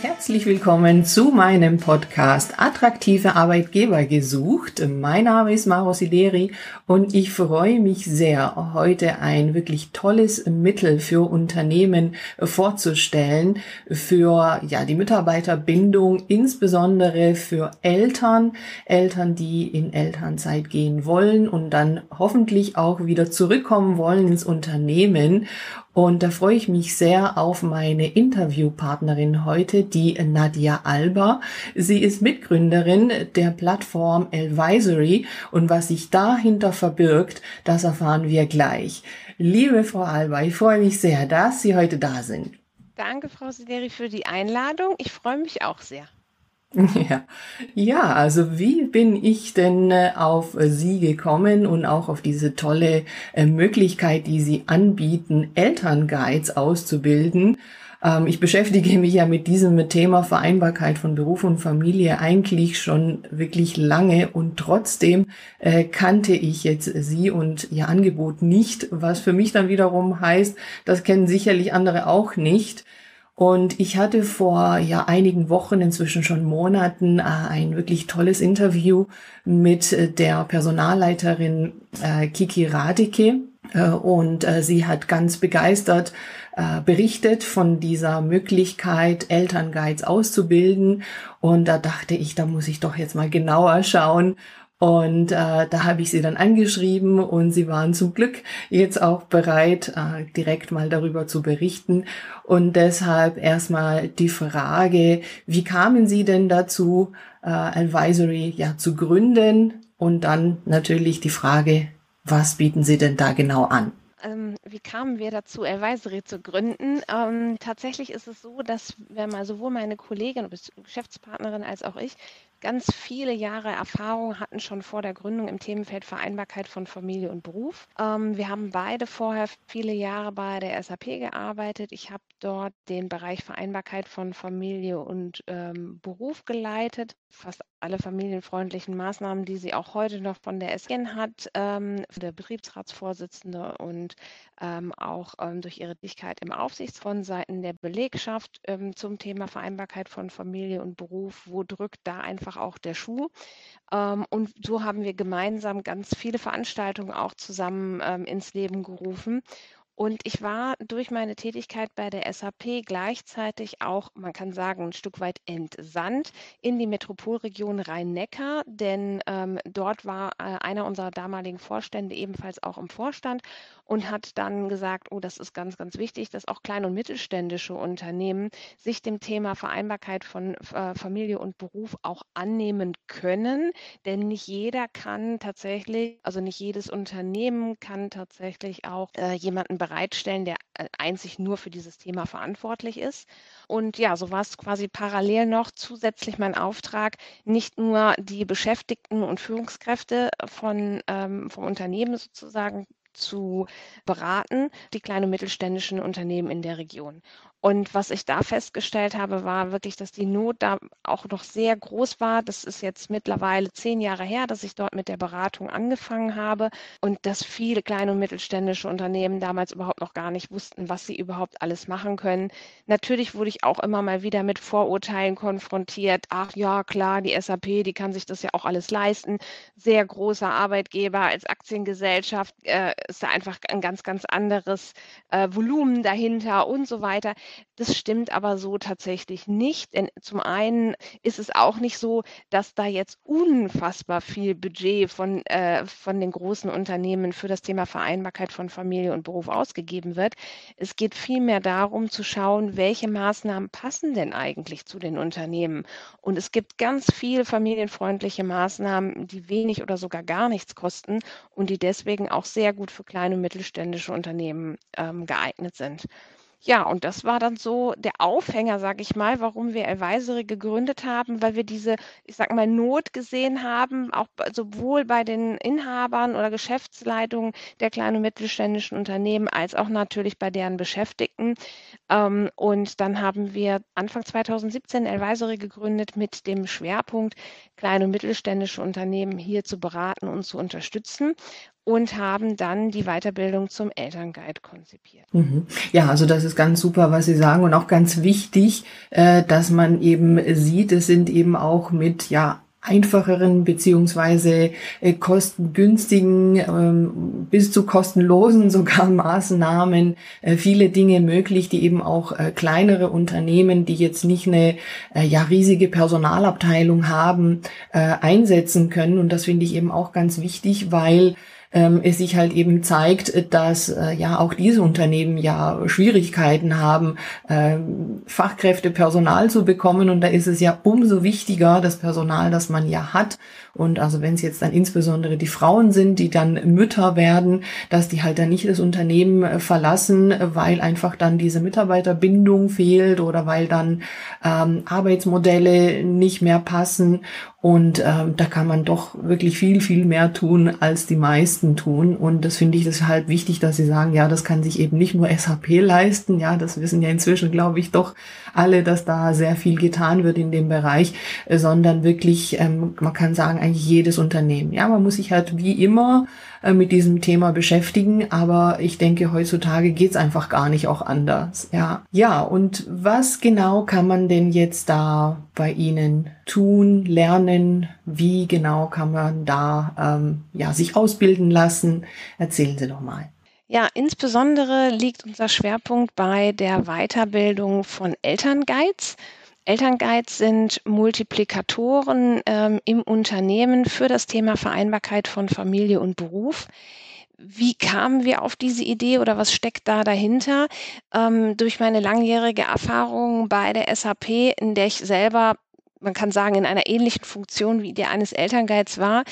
Herzlich willkommen zu meinem Podcast Attraktive Arbeitgeber gesucht. Mein Name ist Maro Sideri und ich freue mich sehr, heute ein wirklich tolles Mittel für Unternehmen vorzustellen, für ja, die Mitarbeiterbindung, insbesondere für Eltern, Eltern, die in Elternzeit gehen wollen und dann hoffentlich auch wieder zurückkommen wollen ins Unternehmen und da freue ich mich sehr auf meine Interviewpartnerin heute, die Nadia Alba. Sie ist Mitgründerin der Plattform Advisory und was sich dahinter verbirgt, das erfahren wir gleich. Liebe Frau Alba, ich freue mich sehr, dass Sie heute da sind. Danke, Frau Sideri, für die Einladung. Ich freue mich auch sehr. Ja, ja, also wie bin ich denn äh, auf Sie gekommen und auch auf diese tolle äh, Möglichkeit, die Sie anbieten, Elternguides auszubilden? Ähm, ich beschäftige mich ja mit diesem Thema Vereinbarkeit von Beruf und Familie eigentlich schon wirklich lange und trotzdem äh, kannte ich jetzt Sie und Ihr Angebot nicht, was für mich dann wiederum heißt, das kennen sicherlich andere auch nicht. Und ich hatte vor ja einigen Wochen, inzwischen schon Monaten, äh, ein wirklich tolles Interview mit äh, der Personalleiterin äh, Kiki Radike. Äh, und sie hat ganz begeistert berichtet von dieser Möglichkeit, Elternguides auszubilden. Und da dachte ich, da muss ich doch jetzt mal genauer schauen, und äh, da habe ich sie dann angeschrieben und sie waren zum Glück jetzt auch bereit, äh, direkt mal darüber zu berichten. Und deshalb erstmal die Frage, wie kamen Sie denn dazu, äh, Advisory ja zu gründen? Und dann natürlich die Frage, was bieten Sie denn da genau an? Ähm, wie kamen wir dazu, Advisory zu gründen? Ähm, tatsächlich ist es so, dass wir mal sowohl meine Kollegin, Geschäftspartnerin als auch ich ganz viele Jahre Erfahrung hatten schon vor der Gründung im Themenfeld Vereinbarkeit von Familie und Beruf. Ähm, wir haben beide vorher viele Jahre bei der SAP gearbeitet. Ich habe dort den Bereich Vereinbarkeit von Familie und ähm, Beruf geleitet. Fast alle familienfreundlichen Maßnahmen, die sie auch heute noch von der SGN hat, ähm, der Betriebsratsvorsitzende und ähm, auch ähm, durch ihre Tätigkeit im Aufsichtsfonds Seiten der Belegschaft ähm, zum Thema Vereinbarkeit von Familie und Beruf. Wo drückt da einfach auch der Schuh? Ähm, und so haben wir gemeinsam ganz viele Veranstaltungen auch zusammen ins Leben gerufen. Und ich war durch meine Tätigkeit bei der SAP gleichzeitig auch, man kann sagen, ein Stück weit entsandt in die Metropolregion Rhein-Neckar, denn ähm, dort war äh, einer unserer damaligen Vorstände ebenfalls auch im Vorstand und hat dann gesagt, oh, das ist ganz, ganz wichtig, dass auch kleine und mittelständische Unternehmen sich dem Thema Vereinbarkeit von äh, Familie und Beruf auch annehmen können, denn nicht jeder kann tatsächlich, also nicht jedes Unternehmen kann tatsächlich auch äh, jemanden bereitstellen, der äh, einzig nur für dieses Thema verantwortlich ist. Und ja, so war es quasi parallel noch zusätzlich mein Auftrag, nicht nur die Beschäftigten und Führungskräfte von, ähm, vom Unternehmen sozusagen zu beraten, die kleinen und mittelständischen Unternehmen in der Region. Und was ich da festgestellt habe, war wirklich, dass die Not da auch noch sehr groß war. Das ist jetzt mittlerweile zehn Jahre her, dass ich dort mit der Beratung angefangen habe und dass viele kleine und mittelständische Unternehmen damals überhaupt noch gar nicht wussten, was sie überhaupt alles machen können. Natürlich wurde ich auch immer mal wieder mit Vorurteilen konfrontiert. Ach ja, klar, die SAP, die kann sich das ja auch alles leisten. Sehr großer Arbeitgeber als Aktiengesellschaft äh, ist da einfach ein ganz, ganz anderes äh, Volumen dahinter und so weiter. Das stimmt aber so tatsächlich nicht. Denn zum einen ist es auch nicht so, dass da jetzt unfassbar viel Budget von, äh, von den großen Unternehmen für das Thema Vereinbarkeit von Familie und Beruf ausgegeben wird. Es geht vielmehr darum zu schauen, welche Maßnahmen passen denn eigentlich zu den Unternehmen. Und es gibt ganz viel familienfreundliche Maßnahmen, die wenig oder sogar gar nichts kosten und die deswegen auch sehr gut für kleine und mittelständische Unternehmen ähm, geeignet sind. Ja, und das war dann so der Aufhänger, sage ich mal, warum wir Advisory gegründet haben, weil wir diese, ich sage mal, Not gesehen haben, auch sowohl bei den Inhabern oder Geschäftsleitungen der kleinen und mittelständischen Unternehmen als auch natürlich bei deren Beschäftigten. Ähm, und dann haben wir Anfang 2017 Advisory gegründet mit dem Schwerpunkt, kleine und mittelständische Unternehmen hier zu beraten und zu unterstützen. Und haben dann die Weiterbildung zum Elternguide konzipiert. Mhm. Ja, also das ist ganz super, was Sie sagen und auch ganz wichtig, äh, dass man eben sieht, es sind eben auch mit ja einfacheren beziehungsweise äh, kostengünstigen ähm, bis zu kostenlosen sogar Maßnahmen äh, viele Dinge möglich, die eben auch äh, kleinere Unternehmen, die jetzt nicht eine äh, ja riesige Personalabteilung haben, äh, einsetzen können. Und das finde ich eben auch ganz wichtig, weil ähm, es sich halt eben zeigt, dass äh, ja auch diese Unternehmen ja Schwierigkeiten haben, äh, Fachkräfte, Personal zu bekommen. Und da ist es ja umso wichtiger, das Personal, das man ja hat, und also wenn es jetzt dann insbesondere die Frauen sind, die dann Mütter werden, dass die halt dann nicht das Unternehmen äh, verlassen, weil einfach dann diese Mitarbeiterbindung fehlt oder weil dann ähm, Arbeitsmodelle nicht mehr passen. Und ähm, da kann man doch wirklich viel, viel mehr tun, als die meisten tun. Und das finde ich deshalb wichtig, dass Sie sagen, ja, das kann sich eben nicht nur SAP leisten. Ja, das wissen ja inzwischen, glaube ich, doch alle, dass da sehr viel getan wird in dem Bereich, sondern wirklich, ähm, man kann sagen, eigentlich jedes Unternehmen. Ja, man muss sich halt wie immer äh, mit diesem Thema beschäftigen, aber ich denke, heutzutage geht's einfach gar nicht auch anders. Ja, ja, und was genau kann man denn jetzt da bei Ihnen tun, lernen? Wie genau kann man da ähm, ja, sich ausbilden lassen? Erzählen Sie doch mal. Ja, insbesondere liegt unser Schwerpunkt bei der Weiterbildung von Elternguides. Elternguides sind Multiplikatoren ähm, im Unternehmen für das Thema Vereinbarkeit von Familie und Beruf. Wie kamen wir auf diese Idee oder was steckt da dahinter? Ähm, durch meine langjährige Erfahrung bei der SAP, in der ich selber man kann sagen, in einer ähnlichen Funktion wie der eines Elternguides war,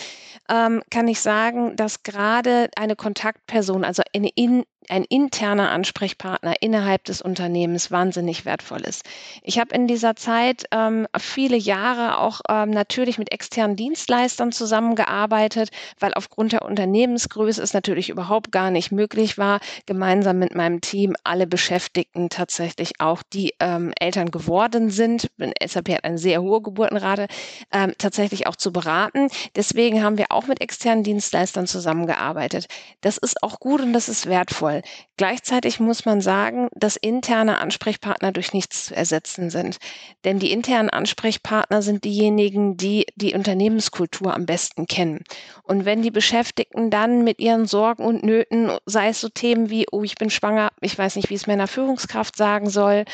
ähm, kann ich sagen, dass gerade eine Kontaktperson, also eine in, ein interner Ansprechpartner innerhalb des Unternehmens wahnsinnig wertvoll ist. Ich habe in dieser Zeit ähm, viele Jahre auch ähm, natürlich mit externen Dienstleistern zusammengearbeitet, weil aufgrund der Unternehmensgröße es natürlich überhaupt gar nicht möglich war, gemeinsam mit meinem Team alle Beschäftigten tatsächlich auch, die ähm, Eltern geworden sind, SAP hat eine sehr hohe Geburtenrate, ähm, tatsächlich auch zu beraten. Deswegen haben wir auch mit externen Dienstleistern zusammengearbeitet. Das ist auch gut und das ist wertvoll soll. Gleichzeitig muss man sagen, dass interne Ansprechpartner durch nichts zu ersetzen sind. Denn die internen Ansprechpartner sind diejenigen, die die Unternehmenskultur am besten kennen. Und wenn die Beschäftigten dann mit ihren Sorgen und Nöten, sei es so Themen wie, oh, ich bin schwanger, ich weiß nicht, wie es meiner Führungskraft sagen soll,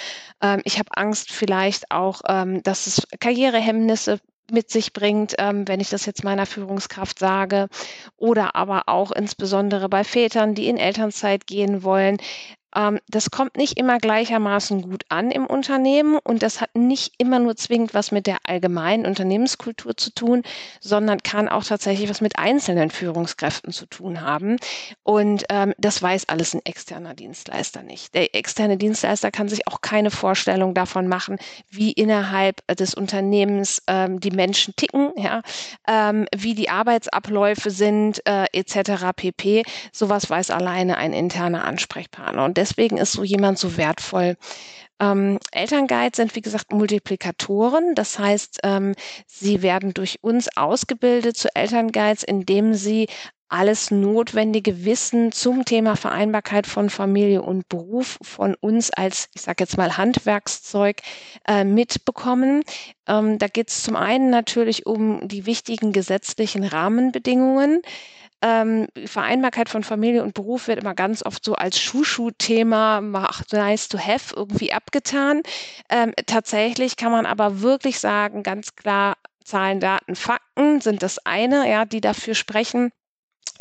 ähm, ich habe Angst vielleicht auch, ähm, dass es Karrierehemmnisse mit sich bringt, ähm, wenn ich das jetzt meiner Führungskraft sage. Oder aber auch insbesondere bei Vätern, die in Elternzeit gehen wollen. Ähm, das kommt nicht immer gleichermaßen gut an im Unternehmen und das hat nicht immer nur zwingend was mit der allgemeinen Unternehmenskultur zu tun, sondern kann auch tatsächlich was mit einzelnen Führungskräften zu tun haben. Und ähm, das weiß alles ein externer Dienstleister nicht. Der externe Dienstleister kann sich auch keine Vorstellung davon machen, wie innerhalb des Unternehmens ähm, die Menschen ticken, ja, ähm, wie die Arbeitsabläufe sind, äh, etc. pp. Sowas weiß alleine ein interner Ansprechpartner. Und deswegen ist so jemand so wertvoll. Ähm, Elternguides sind, wie gesagt, Multiplikatoren. Das heißt, ähm, sie werden durch uns ausgebildet zu Elternguides, indem sie alles notwendige Wissen zum Thema Vereinbarkeit von Familie und Beruf von uns als, ich sage jetzt mal, Handwerkszeug äh, mitbekommen. Ähm, da geht es zum einen natürlich um die wichtigen gesetzlichen Rahmenbedingungen. Ähm, Vereinbarkeit von Familie und Beruf wird immer ganz oft so als Schuschu-Thema, nice to have, irgendwie abgetan. Ähm, tatsächlich kann man aber wirklich sagen, ganz klar, Zahlen, Daten, Fakten sind das eine, ja, die dafür sprechen,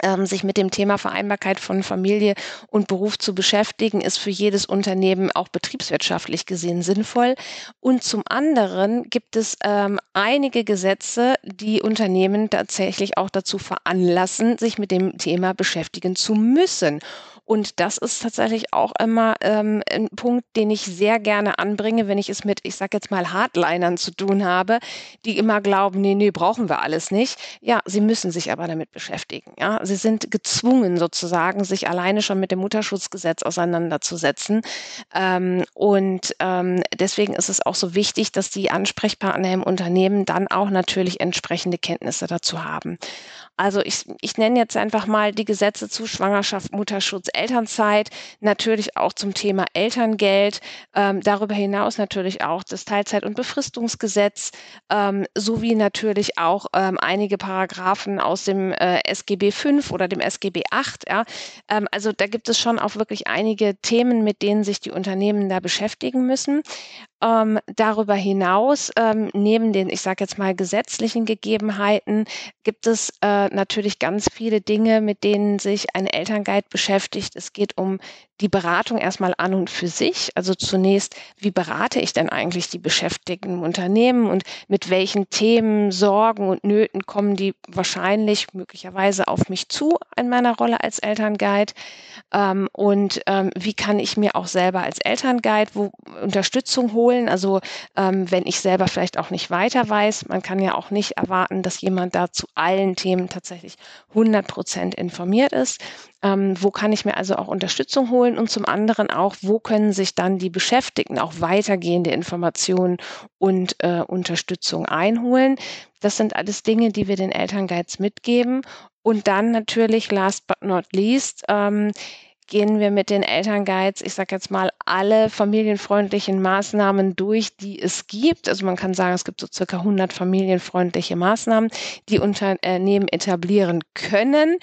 ähm, sich mit dem Thema Vereinbarkeit von Familie und Beruf zu beschäftigen, ist für jedes Unternehmen auch betriebswirtschaftlich gesehen sinnvoll. Und zum anderen gibt es ähm, einige Gesetze, die Unternehmen tatsächlich auch dazu veranlassen, sich mit dem Thema beschäftigen zu müssen. Und das ist tatsächlich auch immer ähm, ein Punkt, den ich sehr gerne anbringe, wenn ich es mit, ich sage jetzt mal, Hardlinern zu tun habe, die immer glauben, nee, nee, brauchen wir alles nicht. Ja, sie müssen sich aber damit beschäftigen. Ja, sie sind gezwungen sozusagen, sich alleine schon mit dem Mutterschutzgesetz auseinanderzusetzen. Ähm, und ähm, deswegen ist es auch so wichtig, dass die Ansprechpartner im Unternehmen dann auch natürlich entsprechende Kenntnisse dazu haben. Also ich, ich nenne jetzt einfach mal die Gesetze zu Schwangerschaft, Mutterschutz, Elternzeit, natürlich auch zum Thema Elterngeld, ähm, darüber hinaus natürlich auch das Teilzeit- und Befristungsgesetz, ähm, sowie natürlich auch ähm, einige Paragraphen aus dem äh, SGB 5 oder dem SGB 8. Ja. Ähm, also da gibt es schon auch wirklich einige Themen, mit denen sich die Unternehmen da beschäftigen müssen. Ähm, darüber hinaus, ähm, neben den, ich sage jetzt mal, gesetzlichen Gegebenheiten, gibt es äh, natürlich ganz viele Dinge, mit denen sich ein Elternguide beschäftigt. Es geht um die Beratung erstmal an und für sich. Also zunächst, wie berate ich denn eigentlich die Beschäftigten im Unternehmen und mit welchen Themen, Sorgen und Nöten kommen die wahrscheinlich möglicherweise auf mich zu in meiner Rolle als Elternguide? Ähm, und ähm, wie kann ich mir auch selber als Elternguide wo Unterstützung holen? Also ähm, wenn ich selber vielleicht auch nicht weiter weiß, man kann ja auch nicht erwarten, dass jemand da zu allen Themen tatsächlich 100 Prozent informiert ist. Ähm, wo kann ich mir also auch Unterstützung holen und zum anderen auch, wo können sich dann die Beschäftigten auch weitergehende Informationen und äh, Unterstützung einholen. Das sind alles Dinge, die wir den Elternguides mitgeben. Und dann natürlich, last but not least, ähm, gehen wir mit den Elternguides, ich sage jetzt mal, alle familienfreundlichen Maßnahmen durch, die es gibt. Also man kann sagen, es gibt so circa 100 familienfreundliche Maßnahmen, die Unternehmen etablieren können.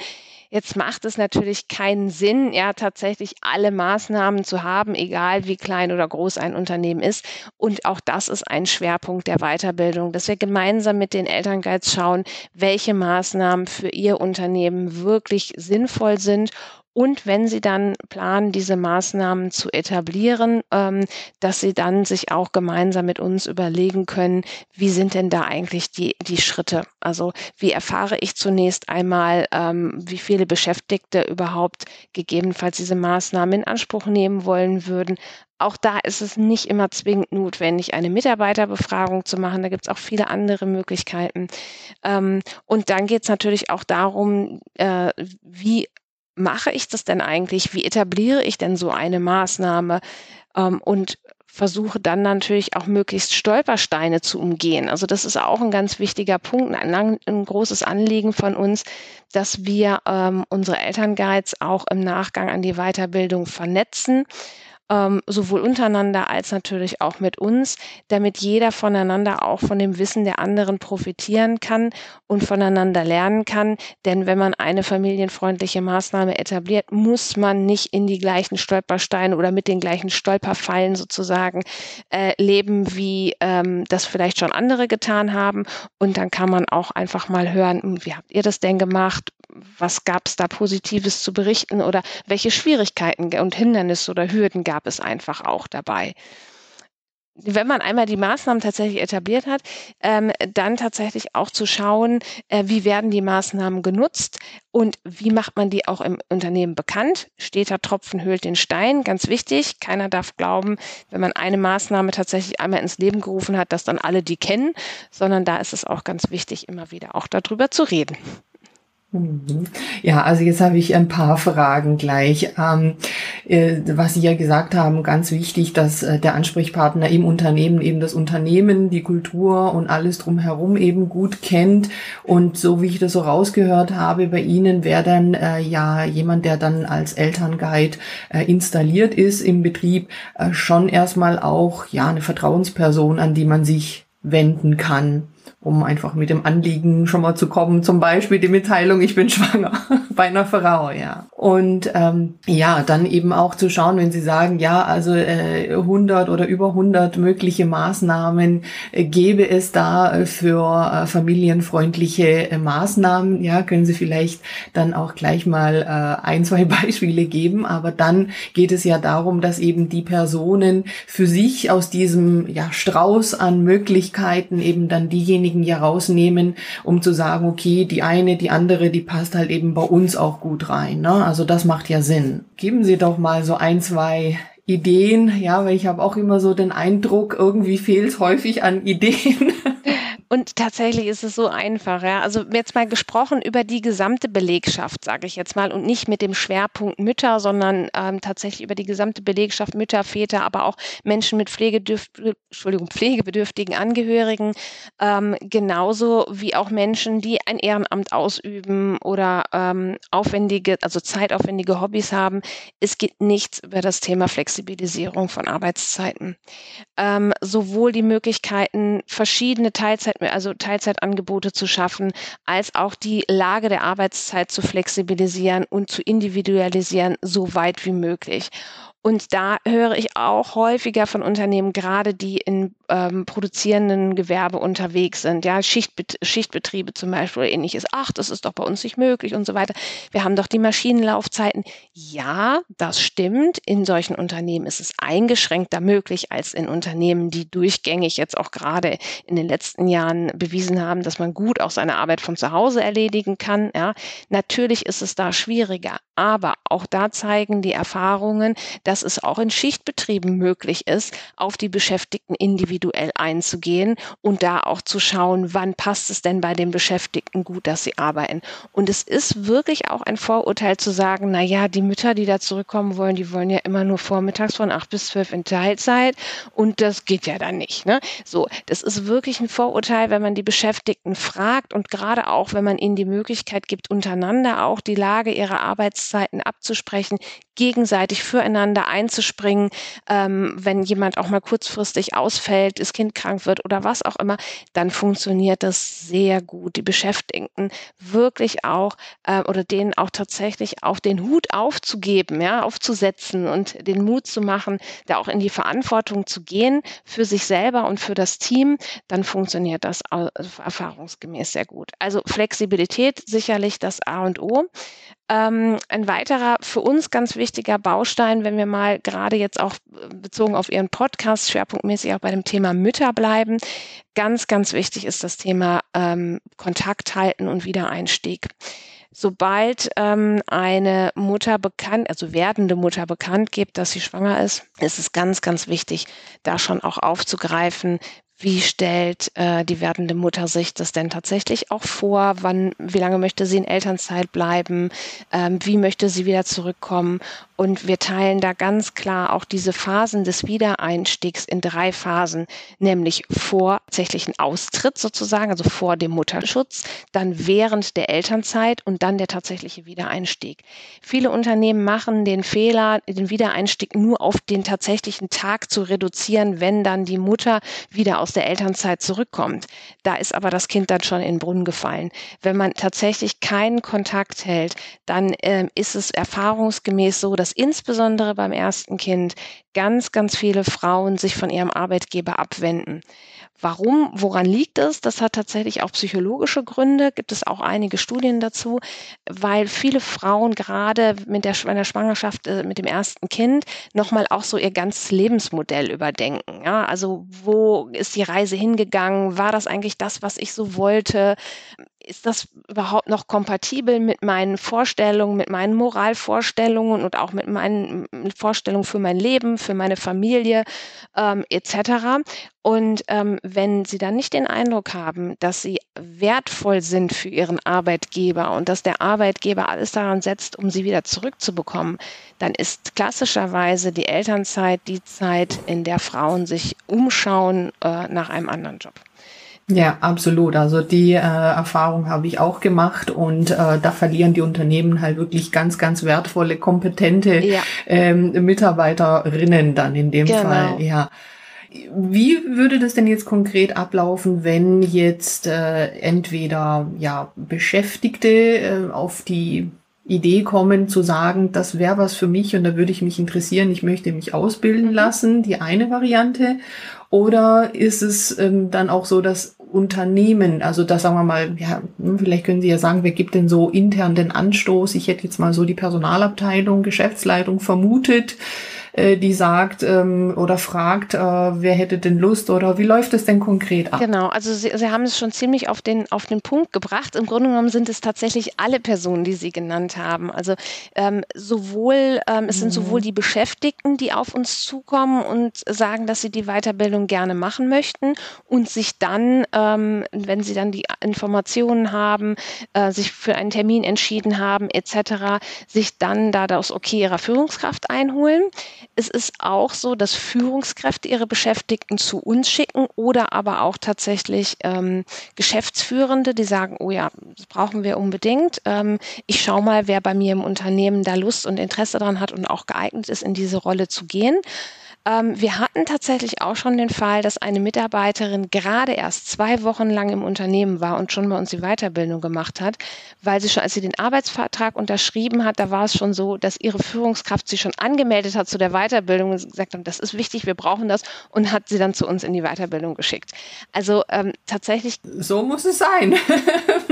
Jetzt macht es natürlich keinen Sinn, ja, tatsächlich alle Maßnahmen zu haben, egal wie klein oder groß ein Unternehmen ist. Und auch das ist ein Schwerpunkt der Weiterbildung, dass wir gemeinsam mit den Elternguides schauen, welche Maßnahmen für ihr Unternehmen wirklich sinnvoll sind und wenn Sie dann planen, diese Maßnahmen zu etablieren, ähm, dass Sie dann sich auch gemeinsam mit uns überlegen können, wie sind denn da eigentlich die, die Schritte? Also wie erfahre ich zunächst einmal, ähm, wie viele Beschäftigte überhaupt gegebenenfalls diese Maßnahmen in Anspruch nehmen wollen würden? Auch da ist es nicht immer zwingend notwendig, eine Mitarbeiterbefragung zu machen. Da gibt es auch viele andere Möglichkeiten. Ähm, und dann geht es natürlich auch darum, äh, wie mache ich das denn eigentlich? Wie etabliere ich denn so eine Maßnahme? Ähm, und versuche dann natürlich auch möglichst Stolpersteine zu umgehen. Also das ist auch ein ganz wichtiger Punkt, ein, ein großes Anliegen von uns, dass wir ähm, unsere Elternguides auch im Nachgang an die Weiterbildung vernetzen ähm, sowohl untereinander als natürlich auch mit uns, damit jeder voneinander auch von dem Wissen der anderen profitieren kann und voneinander lernen kann. Denn wenn man eine familienfreundliche Maßnahme etabliert, muss man nicht in die gleichen Stolpersteine oder mit den gleichen Stolperfallen sozusagen äh, leben, wie ähm, das vielleicht schon andere getan haben. Und dann kann man auch einfach mal hören, hm, wie habt ihr das denn gemacht? Was gab es da Positives zu berichten oder welche Schwierigkeiten und Hindernisse oder Hürden gab es einfach auch dabei? wenn man einmal die Maßnahmen tatsächlich etabliert hat, ähm, dann tatsächlich auch zu schauen, äh, wie werden die Maßnahmen genutzt und wie macht man die auch im Unternehmen bekannt. Steter Tropfen höhlt den Stein, ganz wichtig. Keiner darf glauben, wenn man eine Maßnahme tatsächlich einmal ins Leben gerufen hat, dass dann alle die kennen, sondern da ist es auch ganz wichtig, immer wieder auch darüber zu reden. Mhm. Ja, also jetzt habe ich ein paar Fragen gleich. Ähm, äh, was Sie ja gesagt haben, ganz wichtig, dass äh, der Ansprechpartner im Unternehmen eben das Unternehmen, die Kultur und alles drumherum eben gut kennt. Und so wie ich das so rausgehört habe, bei Ihnen wäre dann äh, ja jemand, der dann als Elternguide äh, installiert ist im Betrieb, äh, schon erstmal auch ja eine Vertrauensperson, an die man sich wenden kann um einfach mit dem Anliegen schon mal zu kommen, zum Beispiel die Mitteilung, ich bin schwanger bei einer Frau, ja. Und ähm, ja, dann eben auch zu schauen, wenn Sie sagen, ja, also äh, 100 oder über 100 mögliche Maßnahmen äh, gäbe es da äh, für äh, familienfreundliche äh, Maßnahmen, ja, können Sie vielleicht dann auch gleich mal äh, ein, zwei Beispiele geben, aber dann geht es ja darum, dass eben die Personen für sich aus diesem ja, Strauß an Möglichkeiten eben dann diejenigen denjenigen ja rausnehmen, um zu sagen, okay, die eine, die andere, die passt halt eben bei uns auch gut rein. Ne? Also das macht ja Sinn. Geben Sie doch mal so ein, zwei Ideen, ja, weil ich habe auch immer so den Eindruck, irgendwie fehlt häufig an Ideen. Und tatsächlich ist es so einfach, ja. Also jetzt mal gesprochen über die gesamte Belegschaft, sage ich jetzt mal, und nicht mit dem Schwerpunkt Mütter, sondern ähm, tatsächlich über die gesamte Belegschaft, Mütter, Väter, aber auch Menschen mit Entschuldigung, pflegebedürftigen Angehörigen, ähm, genauso wie auch Menschen, die ein Ehrenamt ausüben oder ähm, aufwendige, also zeitaufwendige Hobbys haben. Es geht nichts über das Thema Flexibilisierung von Arbeitszeiten. Ähm, sowohl die Möglichkeiten, verschiedene Teilzeit also Teilzeitangebote zu schaffen, als auch die Lage der Arbeitszeit zu flexibilisieren und zu individualisieren, so weit wie möglich. Und da höre ich auch häufiger von Unternehmen, gerade die in ähm, produzierenden Gewerbe unterwegs sind, ja, Schichtbet Schichtbetriebe zum Beispiel oder ähnliches. Ach, das ist doch bei uns nicht möglich und so weiter. Wir haben doch die Maschinenlaufzeiten. Ja, das stimmt. In solchen Unternehmen ist es eingeschränkter möglich als in Unternehmen, die durchgängig jetzt auch gerade in den letzten Jahren bewiesen haben, dass man gut auch seine Arbeit von zu Hause erledigen kann. Ja, natürlich ist es da schwieriger, aber auch da zeigen die Erfahrungen, dass es auch in Schichtbetrieben möglich ist, auf die Beschäftigten individuell einzugehen und da auch zu schauen, wann passt es denn bei den Beschäftigten gut, dass sie arbeiten. Und es ist wirklich auch ein Vorurteil zu sagen, na ja, die Mütter, die da zurückkommen wollen, die wollen ja immer nur vormittags von acht bis zwölf in Teilzeit und das geht ja dann nicht. Ne? So, das ist wirklich ein Vorurteil, wenn man die Beschäftigten fragt und gerade auch, wenn man ihnen die Möglichkeit gibt, untereinander auch die Lage ihrer Arbeitszeiten abzusprechen, gegenseitig füreinander einzuspringen, ähm, wenn jemand auch mal kurzfristig ausfällt, das Kind krank wird oder was auch immer, dann funktioniert das sehr gut. Die Beschäftigten wirklich auch äh, oder denen auch tatsächlich auch den Hut aufzugeben, ja, aufzusetzen und den Mut zu machen, da auch in die Verantwortung zu gehen für sich selber und für das Team, dann funktioniert das erfahrungsgemäß sehr gut. Also Flexibilität sicherlich das A und O. Ähm, ein weiterer für uns ganz wichtiger Baustein, wenn wir mal gerade jetzt auch äh, bezogen auf Ihren Podcast schwerpunktmäßig auch bei dem Thema Mütter bleiben, ganz, ganz wichtig ist das Thema ähm, Kontakt halten und Wiedereinstieg. Sobald ähm, eine Mutter bekannt, also werdende Mutter bekannt gibt, dass sie schwanger ist, ist es ganz, ganz wichtig, da schon auch aufzugreifen, wie stellt äh, die werdende Mutter sich das denn tatsächlich auch vor? Wann, wie lange möchte sie in Elternzeit bleiben? Ähm, wie möchte sie wieder zurückkommen? Und wir teilen da ganz klar auch diese Phasen des Wiedereinstiegs in drei Phasen, nämlich vor tatsächlichen Austritt sozusagen, also vor dem Mutterschutz, dann während der Elternzeit und dann der tatsächliche Wiedereinstieg. Viele Unternehmen machen den Fehler, den Wiedereinstieg nur auf den tatsächlichen Tag zu reduzieren, wenn dann die Mutter wieder aus der Elternzeit zurückkommt. Da ist aber das Kind dann schon in den Brunnen gefallen. Wenn man tatsächlich keinen Kontakt hält, dann äh, ist es erfahrungsgemäß so, dass dass insbesondere beim ersten Kind ganz, ganz viele Frauen sich von ihrem Arbeitgeber abwenden. Warum? Woran liegt es? Das hat tatsächlich auch psychologische Gründe. Gibt es auch einige Studien dazu, weil viele Frauen gerade mit der, der Schwangerschaft, äh, mit dem ersten Kind nochmal auch so ihr ganzes Lebensmodell überdenken. Ja, also wo ist die Reise hingegangen? War das eigentlich das, was ich so wollte? Ist das überhaupt noch kompatibel mit meinen Vorstellungen, mit meinen Moralvorstellungen und auch mit meinen Vorstellungen für mein Leben, für meine Familie ähm, etc. Und ähm, wenn Sie dann nicht den Eindruck haben, dass Sie wertvoll sind für Ihren Arbeitgeber und dass der Arbeitgeber alles daran setzt, um Sie wieder zurückzubekommen, dann ist klassischerweise die Elternzeit die Zeit, in der Frauen sich umschauen äh, nach einem anderen Job. Ja, absolut. Also die äh, Erfahrung habe ich auch gemacht und äh, da verlieren die Unternehmen halt wirklich ganz, ganz wertvolle, kompetente ja. ähm, Mitarbeiterinnen dann in dem genau. Fall. Ja. Wie würde das denn jetzt konkret ablaufen, wenn jetzt äh, entweder ja Beschäftigte äh, auf die Idee kommen zu sagen, das wäre was für mich und da würde ich mich interessieren, ich möchte mich ausbilden mhm. lassen, die eine Variante. Oder ist es ähm, dann auch so, dass Unternehmen, also da sagen wir mal, ja, hm, vielleicht können Sie ja sagen, wer gibt denn so intern den Anstoß? Ich hätte jetzt mal so die Personalabteilung, Geschäftsleitung vermutet. Äh, die sagt ähm, oder fragt, äh, wer hätte denn Lust oder wie läuft es denn konkret ab? Genau, also Sie, Sie haben es schon ziemlich auf den, auf den Punkt gebracht. Im Grunde genommen sind es tatsächlich alle Personen, die Sie genannt haben. Also ähm, sowohl, ähm, es sind sowohl mhm. die Beschäftigten, die auf uns zukommen und sagen, dass sie die Weiterbildung gerne machen möchten und sich dann, ähm, wenn sie dann die Informationen haben, äh, sich für einen Termin entschieden haben, etc., sich dann da das Okay ihrer Führungskraft einholen. Es ist auch so, dass Führungskräfte ihre Beschäftigten zu uns schicken oder aber auch tatsächlich ähm, Geschäftsführende, die sagen, oh ja, das brauchen wir unbedingt. Ähm, ich schaue mal, wer bei mir im Unternehmen da Lust und Interesse daran hat und auch geeignet ist, in diese Rolle zu gehen. Ähm, wir hatten tatsächlich auch schon den Fall, dass eine Mitarbeiterin gerade erst zwei Wochen lang im Unternehmen war und schon bei uns die Weiterbildung gemacht hat, weil sie schon, als sie den Arbeitsvertrag unterschrieben hat, da war es schon so, dass ihre Führungskraft sie schon angemeldet hat zu der Weiterbildung und gesagt hat, das ist wichtig, wir brauchen das und hat sie dann zu uns in die Weiterbildung geschickt. Also ähm, tatsächlich. So muss es sein.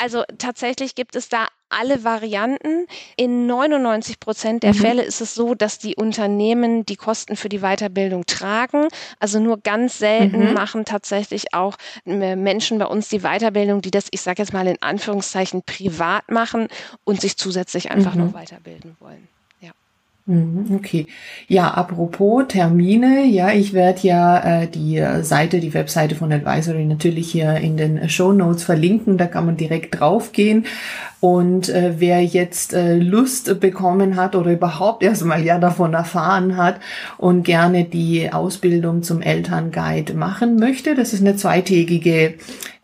also tatsächlich gibt es da alle Varianten. In 99 Prozent der mhm. Fälle ist es so, dass die Unternehmen die Kosten für die Weiterbildung tragen. Also nur ganz selten mhm. machen tatsächlich auch äh, Menschen bei uns die Weiterbildung, die das, ich sage jetzt mal in Anführungszeichen, privat machen und sich zusätzlich einfach mhm. noch weiterbilden wollen. Mhm, okay. Ja, apropos Termine, ja, ich werde ja äh, die Seite, die Webseite von Advisory natürlich hier in den Show Notes verlinken. Da kann man direkt draufgehen. Und äh, wer jetzt äh, Lust bekommen hat oder überhaupt erstmal ja davon erfahren hat und gerne die Ausbildung zum Elternguide machen möchte, das ist eine zweitägige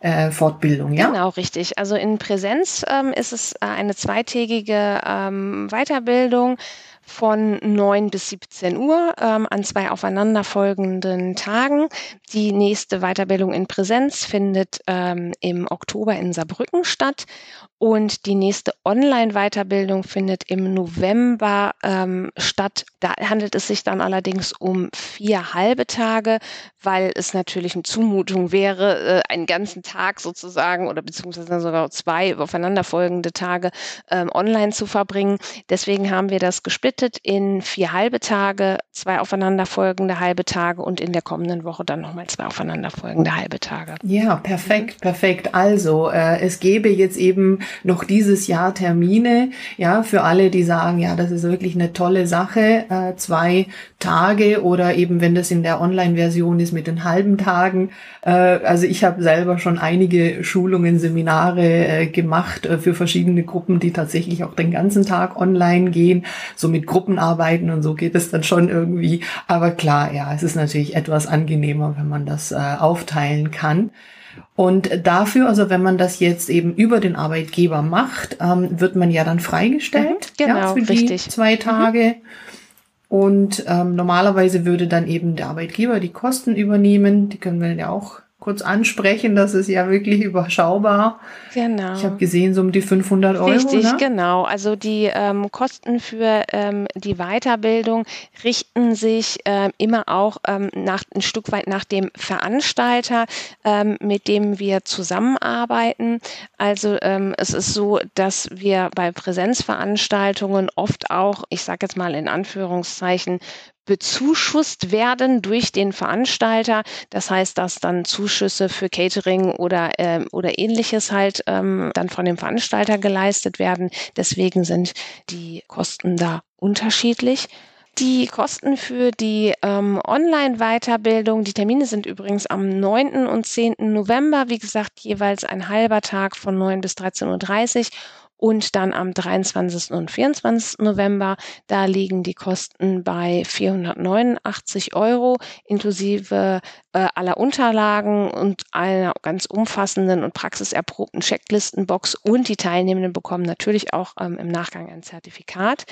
äh, Fortbildung, ja? Genau, richtig. Also in Präsenz ähm, ist es äh, eine zweitägige ähm, Weiterbildung von 9 bis 17 Uhr ähm, an zwei aufeinanderfolgenden Tagen. Die nächste Weiterbildung in Präsenz findet ähm, im Oktober in Saarbrücken statt und die nächste Online-Weiterbildung findet im November ähm, statt. Da handelt es sich dann allerdings um vier halbe Tage, weil es natürlich eine Zumutung wäre, äh, einen ganzen Tag sozusagen oder beziehungsweise sogar zwei aufeinanderfolgende Tage ähm, online zu verbringen. Deswegen haben wir das gesplittet in vier halbe Tage, zwei aufeinanderfolgende halbe Tage und in der kommenden Woche dann nochmal zwei aufeinanderfolgende halbe Tage. Ja, perfekt, perfekt. Also äh, es gäbe jetzt eben noch dieses Jahr Termine, ja, für alle, die sagen, ja, das ist wirklich eine tolle Sache, äh, zwei Tage oder eben, wenn das in der Online-Version ist, mit den halben Tagen. Äh, also ich habe selber schon einige Schulungen, Seminare äh, gemacht äh, für verschiedene Gruppen, die tatsächlich auch den ganzen Tag online gehen, so mit Gruppenarbeiten und so geht es dann schon irgendwie. Aber klar, ja, es ist natürlich etwas angenehmer, wenn man das äh, aufteilen kann. Und dafür, also wenn man das jetzt eben über den Arbeitgeber macht, ähm, wird man ja dann freigestellt mhm, genau, ja, für richtig. die zwei Tage. Mhm. Und ähm, normalerweise würde dann eben der Arbeitgeber die Kosten übernehmen. Die können wir ja auch kurz ansprechen. Das ist ja wirklich überschaubar. Genau. Ich habe gesehen, so um die 500 Euro. Richtig, ne? genau. Also die ähm, Kosten für ähm, die Weiterbildung richten sich ähm, immer auch ähm, nach, ein Stück weit nach dem Veranstalter, ähm, mit dem wir zusammenarbeiten. Also ähm, es ist so, dass wir bei Präsenzveranstaltungen oft auch, ich sage jetzt mal in Anführungszeichen, bezuschusst werden durch den Veranstalter. Das heißt, dass dann Zuschüsse für Catering oder, äh, oder ähnliches halt ähm, dann von dem Veranstalter geleistet werden. Deswegen sind die Kosten da unterschiedlich. Die Kosten für die ähm, Online-Weiterbildung, die Termine sind übrigens am 9. und 10. November, wie gesagt, jeweils ein halber Tag von 9 bis 13.30 Uhr und dann am 23. und 24. November, da liegen die Kosten bei 489 Euro inklusive äh, aller Unterlagen und einer ganz umfassenden und praxiserprobten Checklistenbox und die Teilnehmenden bekommen natürlich auch ähm, im Nachgang ein Zertifikat.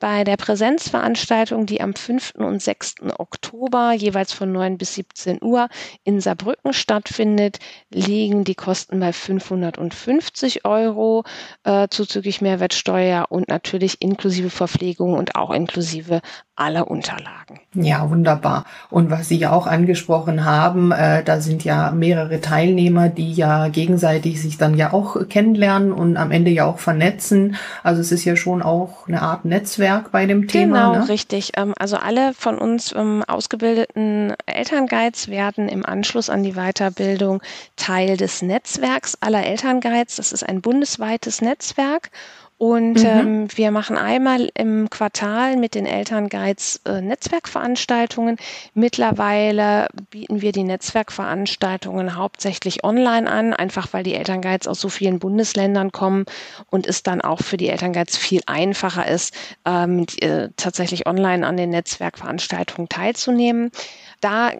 Bei der Präsenzveranstaltung, die am 5. und 6. Oktober jeweils von 9 bis 17 Uhr in Saarbrücken stattfindet, liegen die Kosten bei 550 Euro äh, zuzüglich Mehrwertsteuer und natürlich inklusive Verpflegung und auch inklusive alle Unterlagen. Ja, wunderbar. Und was Sie auch angesprochen haben, äh, da sind ja mehrere Teilnehmer, die ja gegenseitig sich dann ja auch kennenlernen und am Ende ja auch vernetzen. Also es ist ja schon auch eine Art Netzwerk bei dem Thema. Genau, ne? richtig. Ähm, also alle von uns ähm, ausgebildeten Elternguides werden im Anschluss an die Weiterbildung Teil des Netzwerks aller Elternguides. Das ist ein bundesweites Netzwerk. Und mhm. ähm, wir machen einmal im Quartal mit den Elternguides äh, Netzwerkveranstaltungen. Mittlerweile bieten wir die Netzwerkveranstaltungen hauptsächlich online an, einfach weil die Elternguides aus so vielen Bundesländern kommen und es dann auch für die Elternguides viel einfacher ist, ähm, die, äh, tatsächlich online an den Netzwerkveranstaltungen teilzunehmen. Da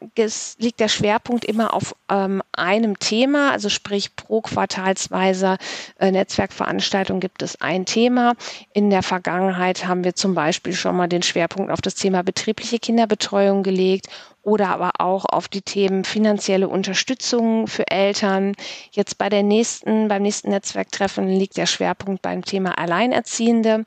liegt der Schwerpunkt immer auf ähm, einem Thema, also sprich pro quartalsweise äh, Netzwerkveranstaltung gibt es ein Thema. In der Vergangenheit haben wir zum Beispiel schon mal den Schwerpunkt auf das Thema betriebliche Kinderbetreuung gelegt oder aber auch auf die Themen finanzielle Unterstützung für Eltern. Jetzt bei der nächsten, beim nächsten Netzwerktreffen liegt der Schwerpunkt beim Thema Alleinerziehende.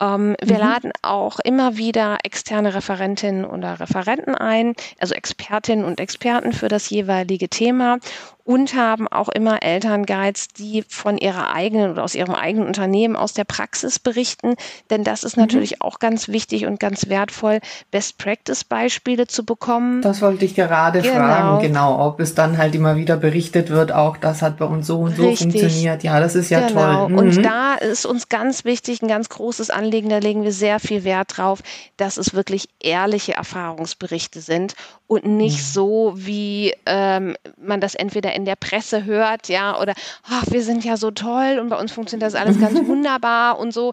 Ähm, wir mhm. laden auch immer wieder externe Referentinnen oder Referenten ein, also Expertinnen und Experten für das jeweilige Thema und haben auch immer Elternguides, die von ihrer eigenen oder aus ihrem eigenen Unternehmen aus der Praxis berichten. Denn das ist mhm. natürlich auch ganz wichtig und ganz wertvoll, Best-Practice-Beispiele zu bekommen. Das wollte ich gerade genau. fragen, genau, ob es dann halt immer wieder berichtet wird, auch das hat bei uns so und so Richtig. funktioniert. Ja, das ist ja genau. toll. Mhm. Und da ist uns ganz wichtig, ein ganz großes Anliegen, da legen wir sehr viel Wert drauf, dass es wirklich ehrliche Erfahrungsberichte sind und nicht mhm. so, wie ähm, man das entweder in der Presse hört, ja, oder ach, wir sind ja so toll und bei uns funktioniert das alles ganz wunderbar und so.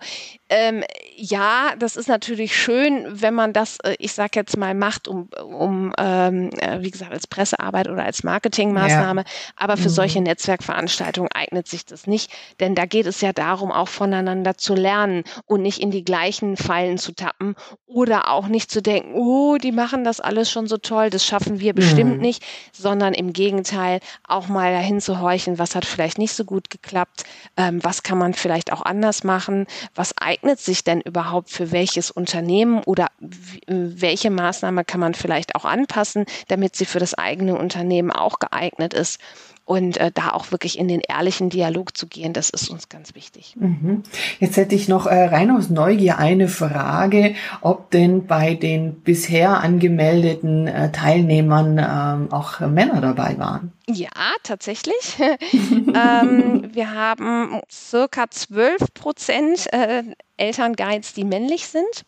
Ähm, ja, das ist natürlich schön, wenn man das, äh, ich sag jetzt mal, macht, um, um ähm, äh, wie gesagt, als Pressearbeit oder als Marketingmaßnahme. Ja. Aber für mhm. solche Netzwerkveranstaltungen eignet sich das nicht, denn da geht es ja darum, auch voneinander zu lernen und nicht in die gleichen Fallen zu tappen oder auch nicht zu denken, oh, die machen das alles schon so toll, das schaffen wir bestimmt mhm. nicht, sondern im Gegenteil auch mal dahin zu horchen, was hat vielleicht nicht so gut geklappt, ähm, was kann man vielleicht auch anders machen, was eignet eignet sich denn überhaupt für welches Unternehmen oder welche Maßnahme kann man vielleicht auch anpassen, damit sie für das eigene Unternehmen auch geeignet ist? Und äh, da auch wirklich in den ehrlichen Dialog zu gehen, das ist uns ganz wichtig. Mhm. Jetzt hätte ich noch äh, rein aus Neugier eine Frage, ob denn bei den bisher angemeldeten äh, Teilnehmern ähm, auch Männer dabei waren. Ja, tatsächlich. ähm, wir haben circa 12 Prozent äh, Elternguides, die männlich sind.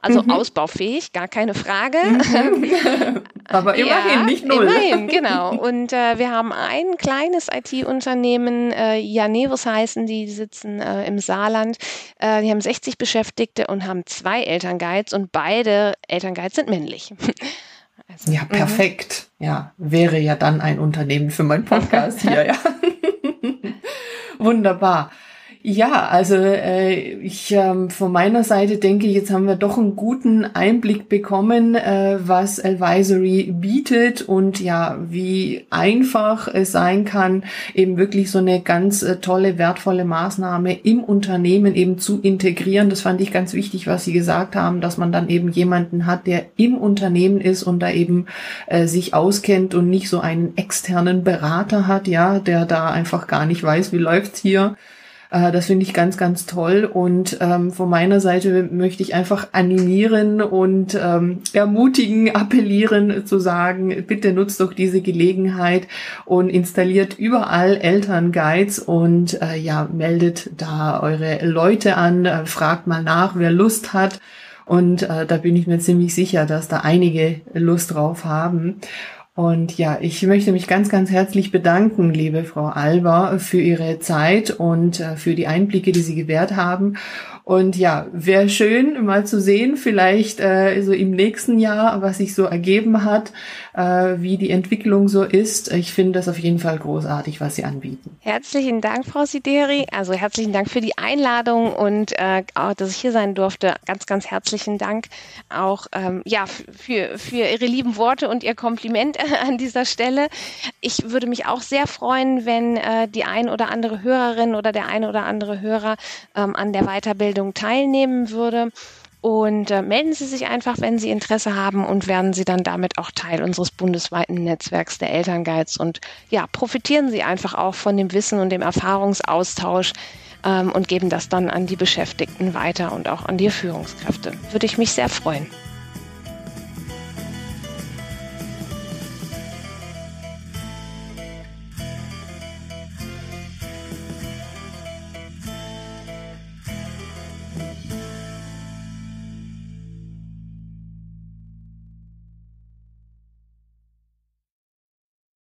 Also mhm. ausbaufähig, gar keine Frage. Mhm. Aber immerhin, ja, nicht null. Immerhin, genau. Und äh, wir haben ein kleines IT-Unternehmen, äh, Janevus heißen, die sitzen äh, im Saarland. Äh, die haben 60 Beschäftigte und haben zwei Elternguides und beide Elternguides sind männlich. Also, ja, mhm. perfekt. Mhm. Ja, wäre ja dann ein Unternehmen für meinen Podcast hier, ja. Wunderbar. Ja, also äh, ich ähm, von meiner Seite denke, jetzt haben wir doch einen guten Einblick bekommen, äh, was Advisory bietet und ja, wie einfach es sein kann, eben wirklich so eine ganz äh, tolle, wertvolle Maßnahme im Unternehmen eben zu integrieren. Das fand ich ganz wichtig, was Sie gesagt haben, dass man dann eben jemanden hat, der im Unternehmen ist und da eben äh, sich auskennt und nicht so einen externen Berater hat, ja, der da einfach gar nicht weiß, wie läuft's hier äh, das finde ich ganz, ganz toll. Und ähm, von meiner Seite möchte ich einfach animieren und ähm, ermutigen, appellieren zu sagen, bitte nutzt doch diese Gelegenheit und installiert überall Elternguides und äh, ja, meldet da eure Leute an, äh, fragt mal nach, wer Lust hat. Und äh, da bin ich mir ziemlich sicher, dass da einige Lust drauf haben. Und ja, ich möchte mich ganz, ganz herzlich bedanken, liebe Frau Alba, für Ihre Zeit und äh, für die Einblicke, die Sie gewährt haben. Und ja, wäre schön mal zu sehen, vielleicht äh, so im nächsten Jahr, was sich so ergeben hat, wie die Entwicklung so ist. Ich finde das auf jeden Fall großartig, was Sie anbieten. Herzlichen Dank, Frau Sideri. Also herzlichen Dank für die Einladung und äh, auch, dass ich hier sein durfte. Ganz, ganz herzlichen Dank auch ähm, ja, für, für Ihre lieben Worte und Ihr Kompliment an dieser Stelle. Ich würde mich auch sehr freuen, wenn äh, die ein oder andere Hörerin oder der ein oder andere Hörer ähm, an der Weiterbildung teilnehmen würde. Und äh, melden Sie sich einfach, wenn Sie Interesse haben und werden Sie dann damit auch Teil unseres bundesweiten Netzwerks der Elternguides. Und ja, profitieren Sie einfach auch von dem Wissen und dem Erfahrungsaustausch ähm, und geben das dann an die Beschäftigten weiter und auch an die Führungskräfte. Würde ich mich sehr freuen.